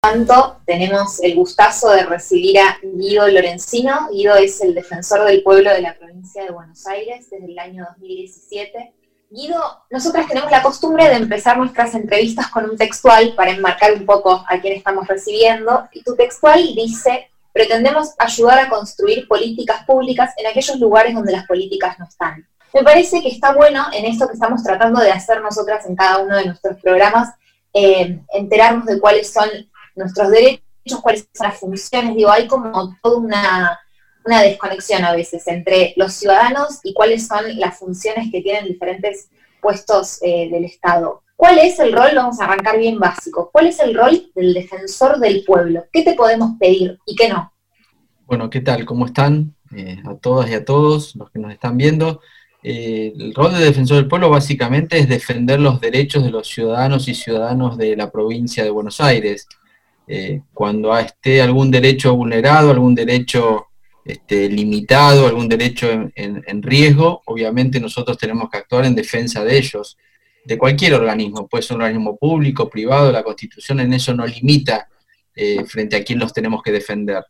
tanto, tenemos el gustazo de recibir a Guido Lorenzino. Guido es el defensor del pueblo de la provincia de Buenos Aires desde el año 2017. Guido, nosotras tenemos la costumbre de empezar nuestras entrevistas con un textual para enmarcar un poco a quién estamos recibiendo. Y tu textual dice, pretendemos ayudar a construir políticas públicas en aquellos lugares donde las políticas no están. Me parece que está bueno en esto que estamos tratando de hacer nosotras en cada uno de nuestros programas, eh, enterarnos de cuáles son nuestros derechos, cuáles son las funciones, digo, hay como toda una, desconexión a veces entre los ciudadanos y cuáles son las funciones que tienen diferentes puestos eh, del Estado. ¿Cuál es el rol? Vamos a arrancar bien básico. ¿Cuál es el rol del defensor del pueblo? ¿Qué te podemos pedir y qué no? Bueno, ¿qué tal? ¿Cómo están? Eh, a todas y a todos los que nos están viendo. Eh, el rol de defensor del pueblo básicamente es defender los derechos de los ciudadanos y ciudadanos de la provincia de Buenos Aires. Eh, cuando esté algún derecho vulnerado, algún derecho este, limitado, algún derecho en, riesgo, obviamente nosotros tenemos que actuar en defensa de ellos, de cualquier organismo, puede ser un organismo público, privado, la Constitución en eso no limita eh, frente a quién los tenemos que defender.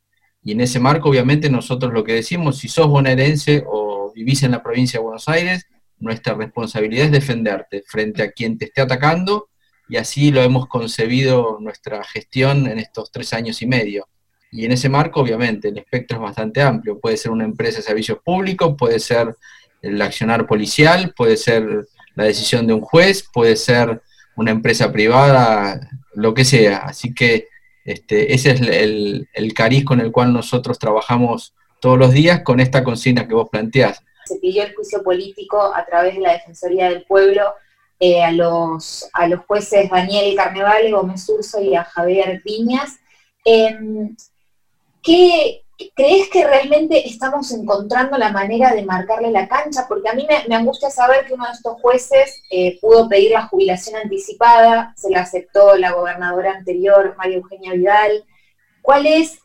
Y en ese marco, obviamente, nosotros lo que decimos, si sos bonaerense o vivís en la provincia de Buenos Aires, nuestra responsabilidad es defenderte frente a quien te esté atacando y así lo hemos concebido nuestra gestión en estos tres años y medio. Y en ese marco, obviamente, el espectro es bastante amplio. Puede ser una empresa de servicios públicos, puede ser el accionar policial, puede ser la decisión de un juez, puede ser una empresa privada, lo que sea. Así que este, ese es el, el cariz con el cual nosotros trabajamos todos los días con esta consigna que vos planteás. Se pidió el juicio político a través de la Defensoría del Pueblo eh, a, los, a los jueces Daniel Carnevale, Gómez Urso y a Javier Viñas. Em, ¿qué, ¿Crees que realmente estamos encontrando la manera de marcarle la cancha? Porque a mí me, angustia saber que uno de estos jueces eh, pudo pedir la jubilación anticipada, se la aceptó la gobernadora anterior, María Eugenia Vidal. ¿Cuál es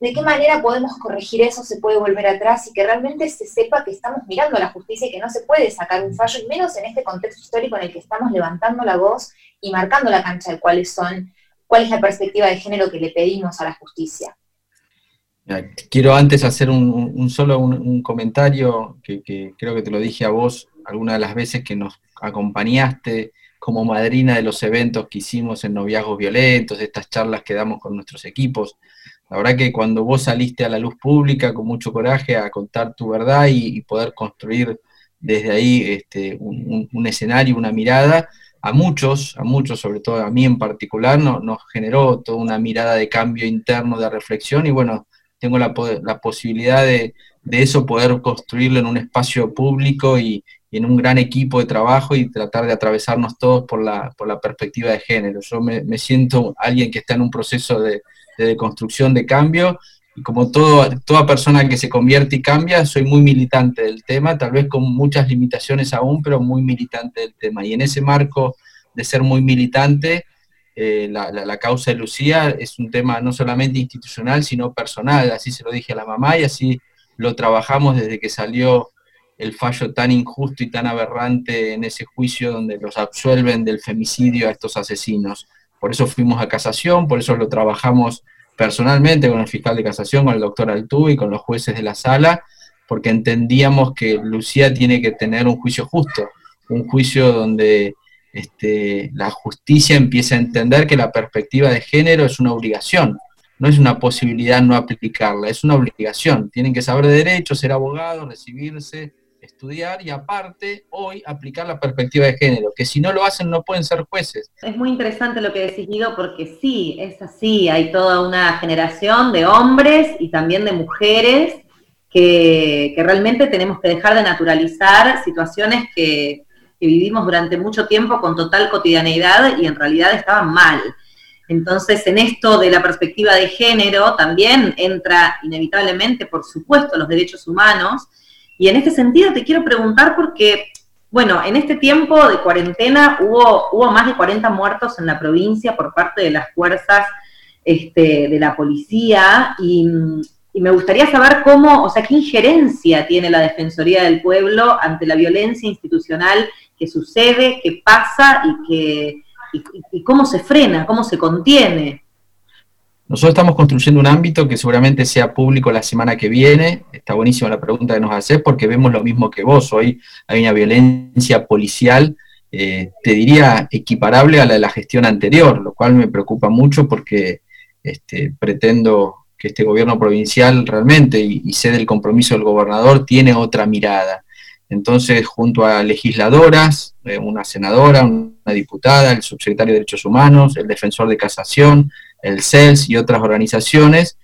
¿De qué manera podemos corregir eso, se puede volver atrás y que realmente se sepa que estamos mirando a la justicia y que no se puede sacar un fallo, y menos en este contexto histórico en el que estamos levantando la voz y marcando la cancha de cuáles son, cuál es la perspectiva de género que le pedimos a la justicia? Quiero antes hacer un, solo un, comentario que, que, creo que te lo dije a vos alguna de las veces que nos acompañaste como madrina de los eventos que hicimos en noviazgos violentos, estas charlas que damos con nuestros equipos. La verdad que cuando vos saliste a la luz pública con mucho coraje a contar tu verdad y, poder construir desde ahí este, un, escenario, una mirada, a muchos, a muchos, sobre todo a mí en particular, nos generó toda una mirada de cambio interno, de reflexión, y bueno, tengo la, posibilidad de, eso poder construirlo en un espacio público y, en un gran equipo de trabajo y tratar de atravesarnos todos por la, por la perspectiva de género. Yo me siento alguien que está en un proceso de, de construcción de cambio. Y como todo, toda persona que se convierte y cambia, soy muy militante del tema, tal vez con muchas limitaciones aún, pero muy militante del tema. Y en ese marco de ser muy militante, eh, la, la, causa de Lucía es un tema no solamente institucional, sino personal. Así se lo dije a la mamá y así lo trabajamos desde que salió el fallo tan injusto y tan aberrante en ese juicio donde los absuelven del femicidio a estos asesinos. Por eso fuimos a casación, por eso lo trabajamos personalmente con el fiscal de casación, con el doctor Altú y con los jueces de la sala, porque entendíamos que Lucía tiene que tener un juicio justo, un juicio donde este, la justicia empieza a entender que la perspectiva de género es una obligación, no es una posibilidad no aplicarla, es una obligación. Tienen que saber de derecho, ser abogados, recibirse, estudiar y aparte hoy aplicar la perspectiva de género, que si no lo hacen no pueden ser jueces. Es muy interesante lo que decís, Guido, porque sí, es así, hay toda una generación de hombres y también de mujeres que, realmente tenemos que dejar de naturalizar situaciones que, que vivimos durante mucho tiempo con total cotidianeidad y en realidad estaban mal. Entonces, en esto de la perspectiva de género también entra inevitablemente, por supuesto, los derechos humanos, y en este sentido te quiero preguntar porque, bueno, en este tiempo de cuarentena hubo, hubo más de 40 muertos en la provincia por parte de las fuerzas este, de la policía y, me gustaría saber cómo, o sea, qué injerencia tiene la Defensoría del Pueblo ante la violencia institucional que sucede, que pasa y, que, y cómo se frena, cómo se contiene. Nosotros estamos construyendo un ámbito que seguramente sea público la semana que viene. Está buenísima la pregunta que nos haces porque vemos lo mismo que vos. Hoy hay una violencia policial, eh, te diría, equiparable a la de la gestión anterior, lo cual me preocupa mucho porque este, pretendo que este gobierno provincial realmente, y, sé del compromiso del gobernador, tiene otra mirada. Entonces, junto a legisladoras, eh, una senadora, una diputada, el subsecretario de Derechos Humanos, el defensor de casación, el CELS y otras organizaciones,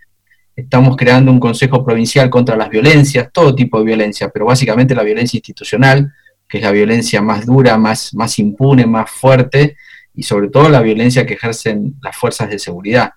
estamos creando un Consejo Provincial contra las violencias, todo tipo de violencia, pero básicamente la violencia institucional, que es la violencia más dura, más, más impune, más fuerte, y sobre todo la violencia que ejercen las fuerzas de seguridad.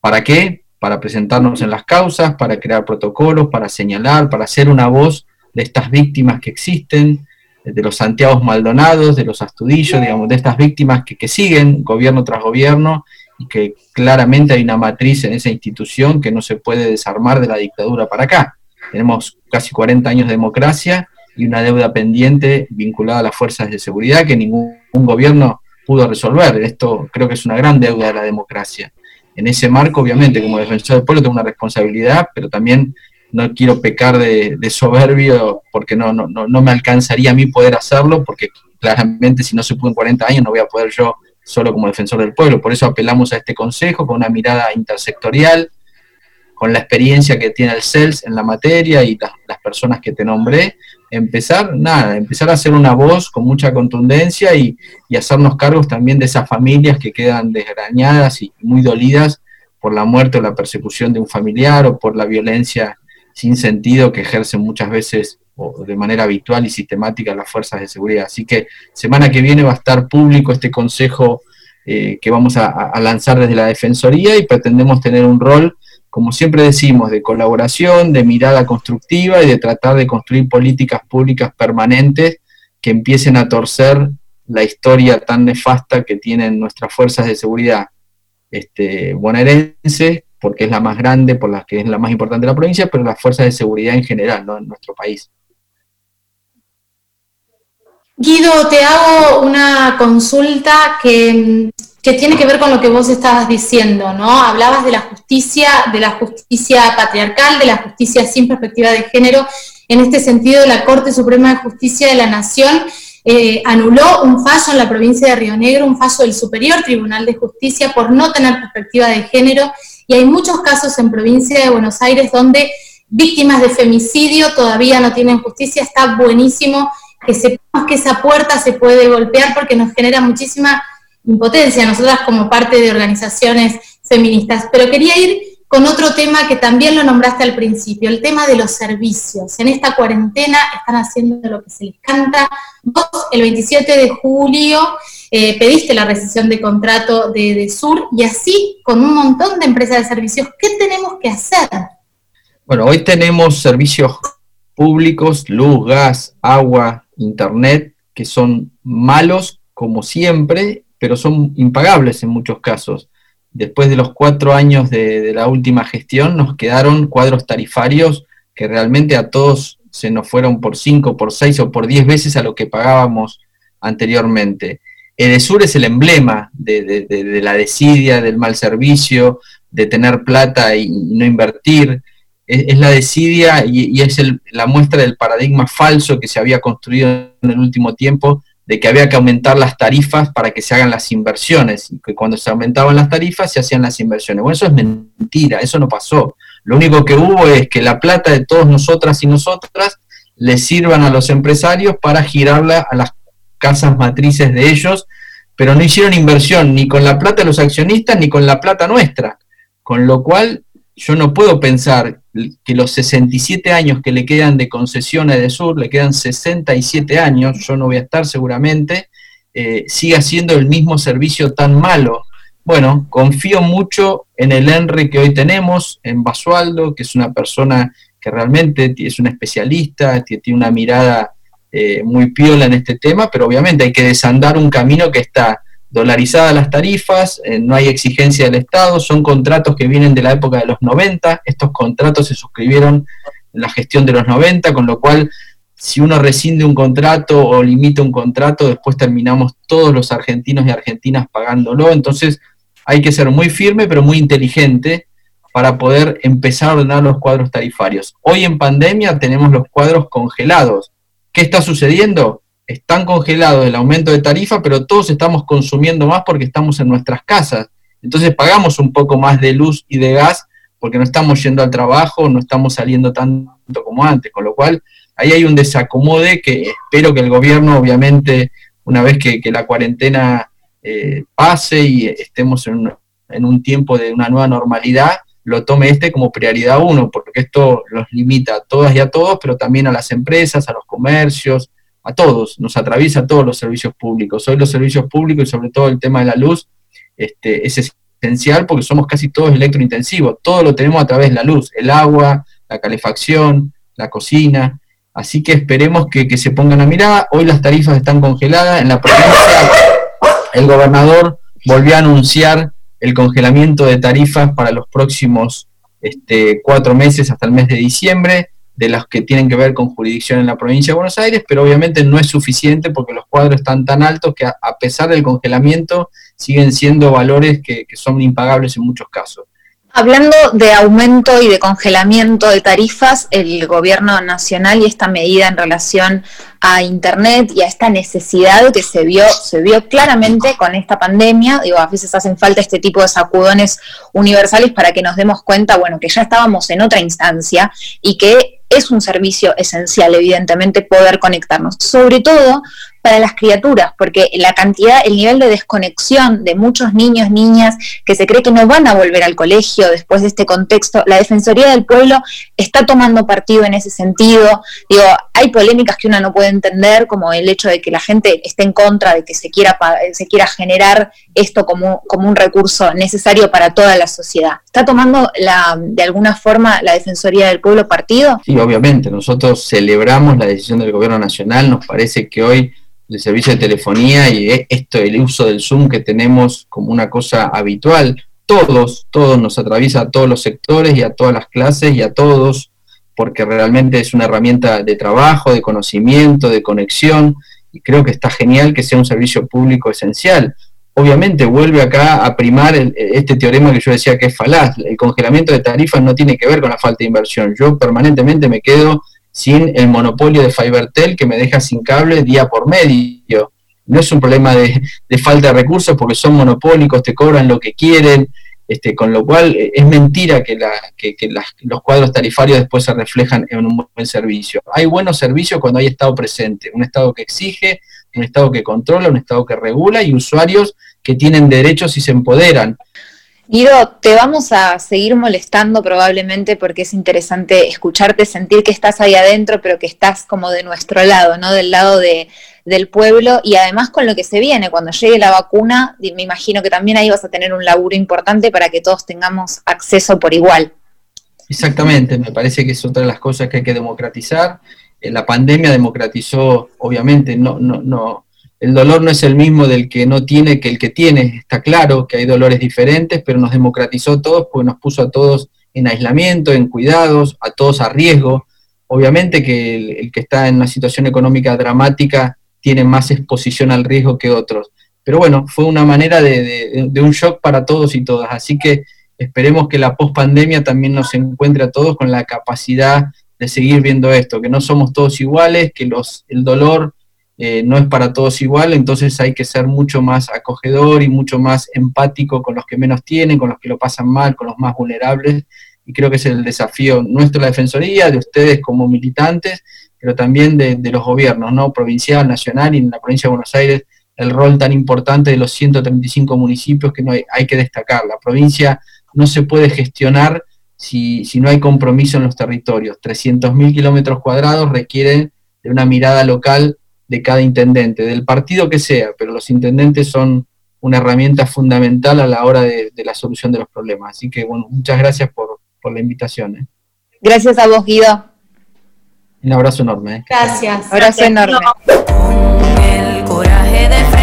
¿Para qué? Para presentarnos en las causas, para crear protocolos, para señalar, para ser una voz de estas víctimas que existen, de los Santiago Maldonados, de los Astudillos, digamos, de estas víctimas que, que siguen gobierno tras gobierno y que claramente hay una matriz en esa institución que no se puede desarmar de la dictadura para acá. Tenemos casi 40 años de democracia y una deuda pendiente vinculada a las fuerzas de seguridad que ningún gobierno pudo resolver. Esto creo que es una gran deuda de la democracia. En ese marco, obviamente, como defensor del pueblo tengo una responsabilidad, pero también no quiero pecar de, soberbio porque no, no, no me alcanzaría a mí poder hacerlo, porque claramente si no se pudo en 40 años no voy a poder yo solo como defensor del pueblo. Por eso apelamos a este consejo con una mirada intersectorial, con la experiencia que tiene el CELS en la materia y las, personas que te nombré, empezar, nada, empezar a hacer una voz con mucha contundencia y, y, hacernos cargos también de esas familias que quedan desgrañadas y muy dolidas por la muerte o la persecución de un familiar o por la violencia sin sentido que ejercen muchas veces o de manera habitual y sistemática las fuerzas de seguridad. Así que semana que viene va a estar público este consejo eh, que vamos a, lanzar desde la Defensoría y pretendemos tener un rol, como siempre decimos, de colaboración, de mirada constructiva y de tratar de construir políticas públicas permanentes que empiecen a torcer la historia tan nefasta que tienen nuestras fuerzas de seguridad este, bonaerenses, porque es la más grande, por la que es la más importante de la provincia, pero las fuerzas de seguridad en general, ¿no? en nuestro país. Guido, te hago una consulta que, tiene que ver con lo que vos estabas diciendo, ¿no? Hablabas de la justicia, de la justicia patriarcal, de la justicia sin perspectiva de género. En este sentido, la Corte Suprema de Justicia de la Nación eh, anuló un fallo en la provincia de Río Negro, un fallo del Superior Tribunal de Justicia por no tener perspectiva de género, y hay muchos casos en provincia de Buenos Aires donde víctimas de femicidio todavía no tienen justicia. Está buenísimo que sepamos que esa puerta se puede golpear porque nos genera muchísima impotencia, nosotras como parte de organizaciones feministas. Pero quería ir con otro tema que también lo nombraste al principio, el tema de los servicios. En esta cuarentena están haciendo lo que se les canta. Vos, el 27 de julio, eh, pediste la rescisión de contrato de, de, Sur y así con un montón de empresas de servicios. ¿Qué tenemos que hacer? Bueno, hoy tenemos servicios públicos, luz, gas, agua, internet, que son malos como siempre, pero son impagables en muchos casos. Después de los cuatro años de, la última gestión, nos quedaron cuadros tarifarios que realmente a todos se nos fueron por cinco, por seis o por diez veces a lo que pagábamos anteriormente. Edesur es el emblema de, la desidia, del mal servicio, de tener plata y no invertir es, la desidia y, es la muestra del paradigma falso que se había construido en el último tiempo de que había que aumentar las tarifas para que se hagan las inversiones, y que cuando se aumentaban las tarifas se hacían las inversiones. Bueno, eso es mentira, eso no pasó. Lo único que hubo es que la plata de todos nosotras y nosotras le sirvan a los empresarios para girarla a las casas matrices de ellos, pero no hicieron inversión ni con la plata de los accionistas ni con la plata nuestra. Con lo cual yo no puedo pensar que los 67 años que le quedan de concesión a Edesur, le quedan 67 años, yo no voy a estar seguramente, eh, siga siendo el mismo servicio tan malo. Bueno, confío mucho en el Henry que hoy tenemos, en Basualdo, que es una persona que realmente es un especialista, que tiene una mirada eh, muy piola en este tema, pero obviamente hay que desandar un camino que está dolarizadas las tarifas, eh, no hay exigencia del Estado, son contratos que vienen de la época de los 90, estos contratos se suscribieron en la gestión de los 90, con lo cual si uno rescinde un contrato o limita un contrato, después terminamos todos los argentinos y argentinas pagándolo, entonces hay que ser muy firme pero muy inteligente para poder empezar a ordenar los cuadros tarifarios. Hoy en pandemia tenemos los cuadros congelados. ¿Qué está sucediendo? Están congelados el aumento de tarifa, pero todos estamos consumiendo más porque estamos en nuestras casas. Entonces pagamos un poco más de luz y de gas porque no estamos yendo al trabajo, no estamos saliendo tanto como antes, con lo cual ahí hay un desacomode que espero que el gobierno, obviamente, una vez que, la cuarentena eh, pase y estemos en en un tiempo de una nueva normalidad, lo tome este como prioridad uno, porque esto los limita a todas y a todos, pero también a las empresas, a los comercios, a todos, nos atraviesa a todos los servicios públicos. Hoy los servicios públicos y sobre todo el tema de la luz este, es esencial porque somos casi todos electrointensivos, todo lo tenemos a través de la luz, el agua, la calefacción, la cocina, así que esperemos que, que se pongan a mirar, hoy las tarifas están congeladas, en la provincia el gobernador volvió a anunciar el congelamiento de tarifas para los próximos este, cuatro meses hasta el mes de diciembre, de las que tienen que ver con jurisdicción en la provincia de Buenos Aires, pero obviamente no es suficiente porque los cuadros están tan altos que a, pesar del congelamiento siguen siendo valores que son impagables en muchos casos. Hablando de aumento y de congelamiento de tarifas, el gobierno nacional y esta medida en relación a Internet y a esta necesidad que se vio, se vio claramente con esta pandemia, digo, a veces hacen falta este tipo de sacudones universales para que nos demos cuenta, bueno, que ya estábamos en otra instancia y que es un servicio esencial, evidentemente, poder conectarnos, sobre todo para las criaturas, porque la cantidad, el nivel de desconexión de muchos niños, niñas, que se cree que no van a volver al colegio después de este contexto, la Defensoría del Pueblo está tomando partido en ese sentido. Digo, hay polémicas que uno no puede entender, como el hecho de que la gente esté en contra de que se quiera, se quiera generar esto como, como un recurso necesario para toda la sociedad. ¿Está tomando la, de alguna forma la Defensoría del Pueblo partido? Sí, obviamente. Nosotros celebramos la decisión del Gobierno Nacional. Nos parece que hoy el servicio de telefonía y e, esto, el uso del Zoom que tenemos como una cosa habitual, todos, todos nos atraviesa a todos los sectores y a todas las clases y a todos, porque realmente es una herramienta de trabajo, de conocimiento, de conexión, y creo que está genial que sea un servicio público esencial. Obviamente vuelve acá a primar este teorema que yo decía que es falaz. El congelamiento de tarifas no tiene que ver con la falta de inversión. Yo permanentemente me quedo sin el monopolio de FiberTel que me deja sin cable día por medio. No es un problema de, falta de recursos porque son monopólicos, te cobran lo que quieren, este, con lo cual eh, es mentira que, los cuadros tarifarios después se reflejan en un buen servicio. Hay buenos servicios cuando hay Estado presente, un Estado que exige, un Estado que controla, un Estado que regula y usuarios que tienen derechos y se empoderan. Guido, te vamos a seguir molestando probablemente porque es interesante escucharte, sentir que estás ahí adentro, pero que estás como de nuestro lado, ¿no? Del lado de, del pueblo y además con lo que se viene, cuando llegue la vacuna, me imagino que también ahí vas a tener un laburo importante para que todos tengamos acceso por igual. Exactamente, me parece que es otra de las cosas que hay que democratizar. Eh, la pandemia democratizó, obviamente, no, no, no, el dolor no es el mismo del que no tiene que el que tiene. Está claro que hay dolores diferentes, pero nos democratizó todos porque nos puso a todos en aislamiento, en cuidados, a todos a riesgo. Obviamente que el, que está en una situación económica dramática tiene más exposición al riesgo que otros. Pero bueno, fue una manera de, un shock para todos y todas. Así que esperemos que la pospandemia también nos encuentre a todos con la capacidad de seguir viendo esto, que no somos todos iguales, que los, el dolor eh, no es para todos igual, entonces hay que ser mucho más acogedor y mucho más empático con los que menos tienen, con los que lo pasan mal, con los más vulnerables, y creo que es el desafío nuestro, la Defensoría, de ustedes como militantes, pero también de, los gobiernos, ¿no? provincial, nacional y en la provincia de Buenos Aires, el rol tan importante de los 135 municipios que no hay, hay que destacar. La provincia no se puede gestionar si, si no hay compromiso en los territorios. 300.000 kilómetros cuadrados requieren de una mirada local de cada intendente, del partido que sea, pero los intendentes son una herramienta fundamental a la hora de, la solución de los problemas. Así que, bueno, muchas gracias por, la invitación. ¿eh? Gracias a vos, Guido. Un abrazo enorme. ¿eh? Gracias. Abrazo enorme. el coraje de